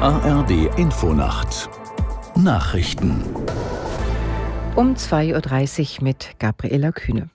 ARD Infonacht Nachrichten um 2.30 Uhr mit Gabriela Kühne.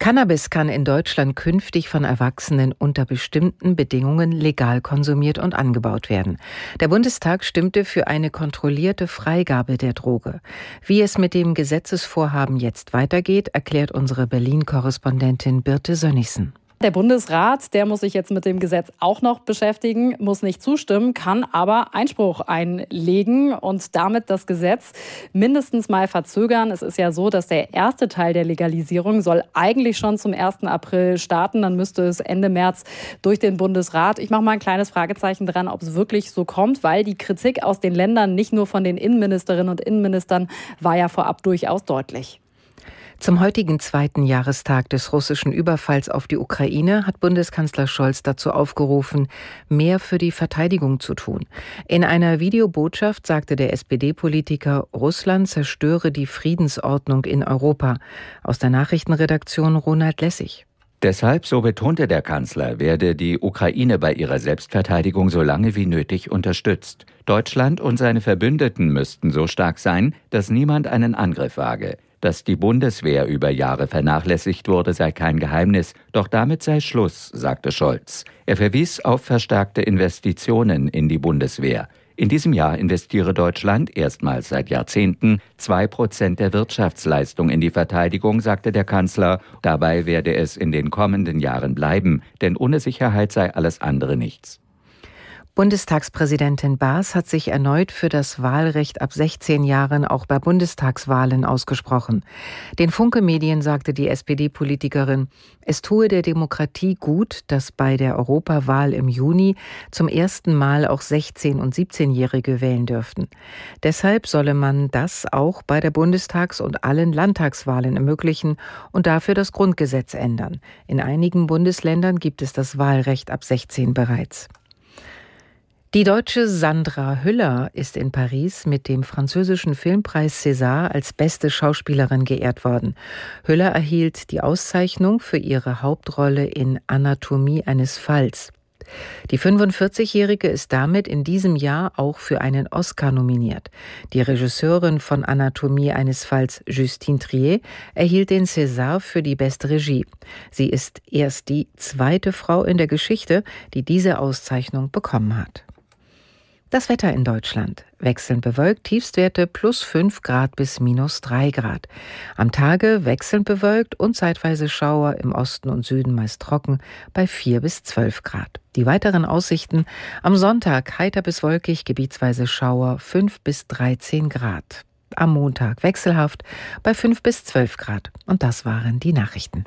Cannabis kann in Deutschland künftig von Erwachsenen unter bestimmten Bedingungen legal konsumiert und angebaut werden. Der Bundestag stimmte für eine kontrollierte Freigabe der Droge. Wie es mit dem Gesetzesvorhaben jetzt weitergeht, erklärt unsere Berlin-Korrespondentin Birte Sönnigsen. Der Bundesrat, der muss sich jetzt mit dem Gesetz auch noch beschäftigen, muss nicht zustimmen, kann aber Einspruch einlegen und damit das Gesetz mindestens mal verzögern. Es ist ja so, dass der erste Teil der Legalisierung soll eigentlich schon zum 1. April starten. Dann müsste es Ende März durch den Bundesrat. Ich mache mal ein kleines Fragezeichen dran, ob es wirklich so kommt, weil die Kritik aus den Ländern, nicht nur von den Innenministerinnen und Innenministern, war ja vorab durchaus deutlich. Zum heutigen zweiten Jahrestag des russischen Überfalls auf die Ukraine hat Bundeskanzler Scholz dazu aufgerufen, mehr für die Verteidigung zu tun. In einer Videobotschaft sagte der SPD-Politiker, Russland zerstöre die Friedensordnung in Europa. Aus der Nachrichtenredaktion Ronald Lessig. Deshalb, so betonte der Kanzler, werde die Ukraine bei ihrer Selbstverteidigung so lange wie nötig unterstützt. Deutschland und seine Verbündeten müssten so stark sein, dass niemand einen Angriff wage. Dass die Bundeswehr über Jahre vernachlässigt wurde, sei kein Geheimnis, doch damit sei Schluss, sagte Scholz. Er verwies auf verstärkte Investitionen in die Bundeswehr. In diesem Jahr investiere Deutschland erstmals seit Jahrzehnten zwei Prozent der Wirtschaftsleistung in die Verteidigung, sagte der Kanzler. Dabei werde es in den kommenden Jahren bleiben, denn ohne Sicherheit sei alles andere nichts. Bundestagspräsidentin Baas hat sich erneut für das Wahlrecht ab 16 Jahren auch bei Bundestagswahlen ausgesprochen. Den Funke-Medien sagte die SPD-Politikerin, es tue der Demokratie gut, dass bei der Europawahl im Juni zum ersten Mal auch 16- und 17-Jährige wählen dürften. Deshalb solle man das auch bei der Bundestags- und allen Landtagswahlen ermöglichen und dafür das Grundgesetz ändern. In einigen Bundesländern gibt es das Wahlrecht ab 16 bereits. Die deutsche Sandra Hüller ist in Paris mit dem französischen Filmpreis César als beste Schauspielerin geehrt worden. Hüller erhielt die Auszeichnung für ihre Hauptrolle in Anatomie eines Falls. Die 45-Jährige ist damit in diesem Jahr auch für einen Oscar nominiert. Die Regisseurin von Anatomie eines Falls, Justine Trier, erhielt den César für die beste Regie. Sie ist erst die zweite Frau in der Geschichte, die diese Auszeichnung bekommen hat. Das Wetter in Deutschland. Wechselnd bewölkt, Tiefstwerte plus 5 Grad bis minus 3 Grad. Am Tage wechselnd bewölkt und zeitweise Schauer im Osten und Süden meist trocken bei 4 bis 12 Grad. Die weiteren Aussichten am Sonntag heiter bis wolkig, gebietsweise Schauer 5 bis 13 Grad. Am Montag wechselhaft bei 5 bis 12 Grad. Und das waren die Nachrichten.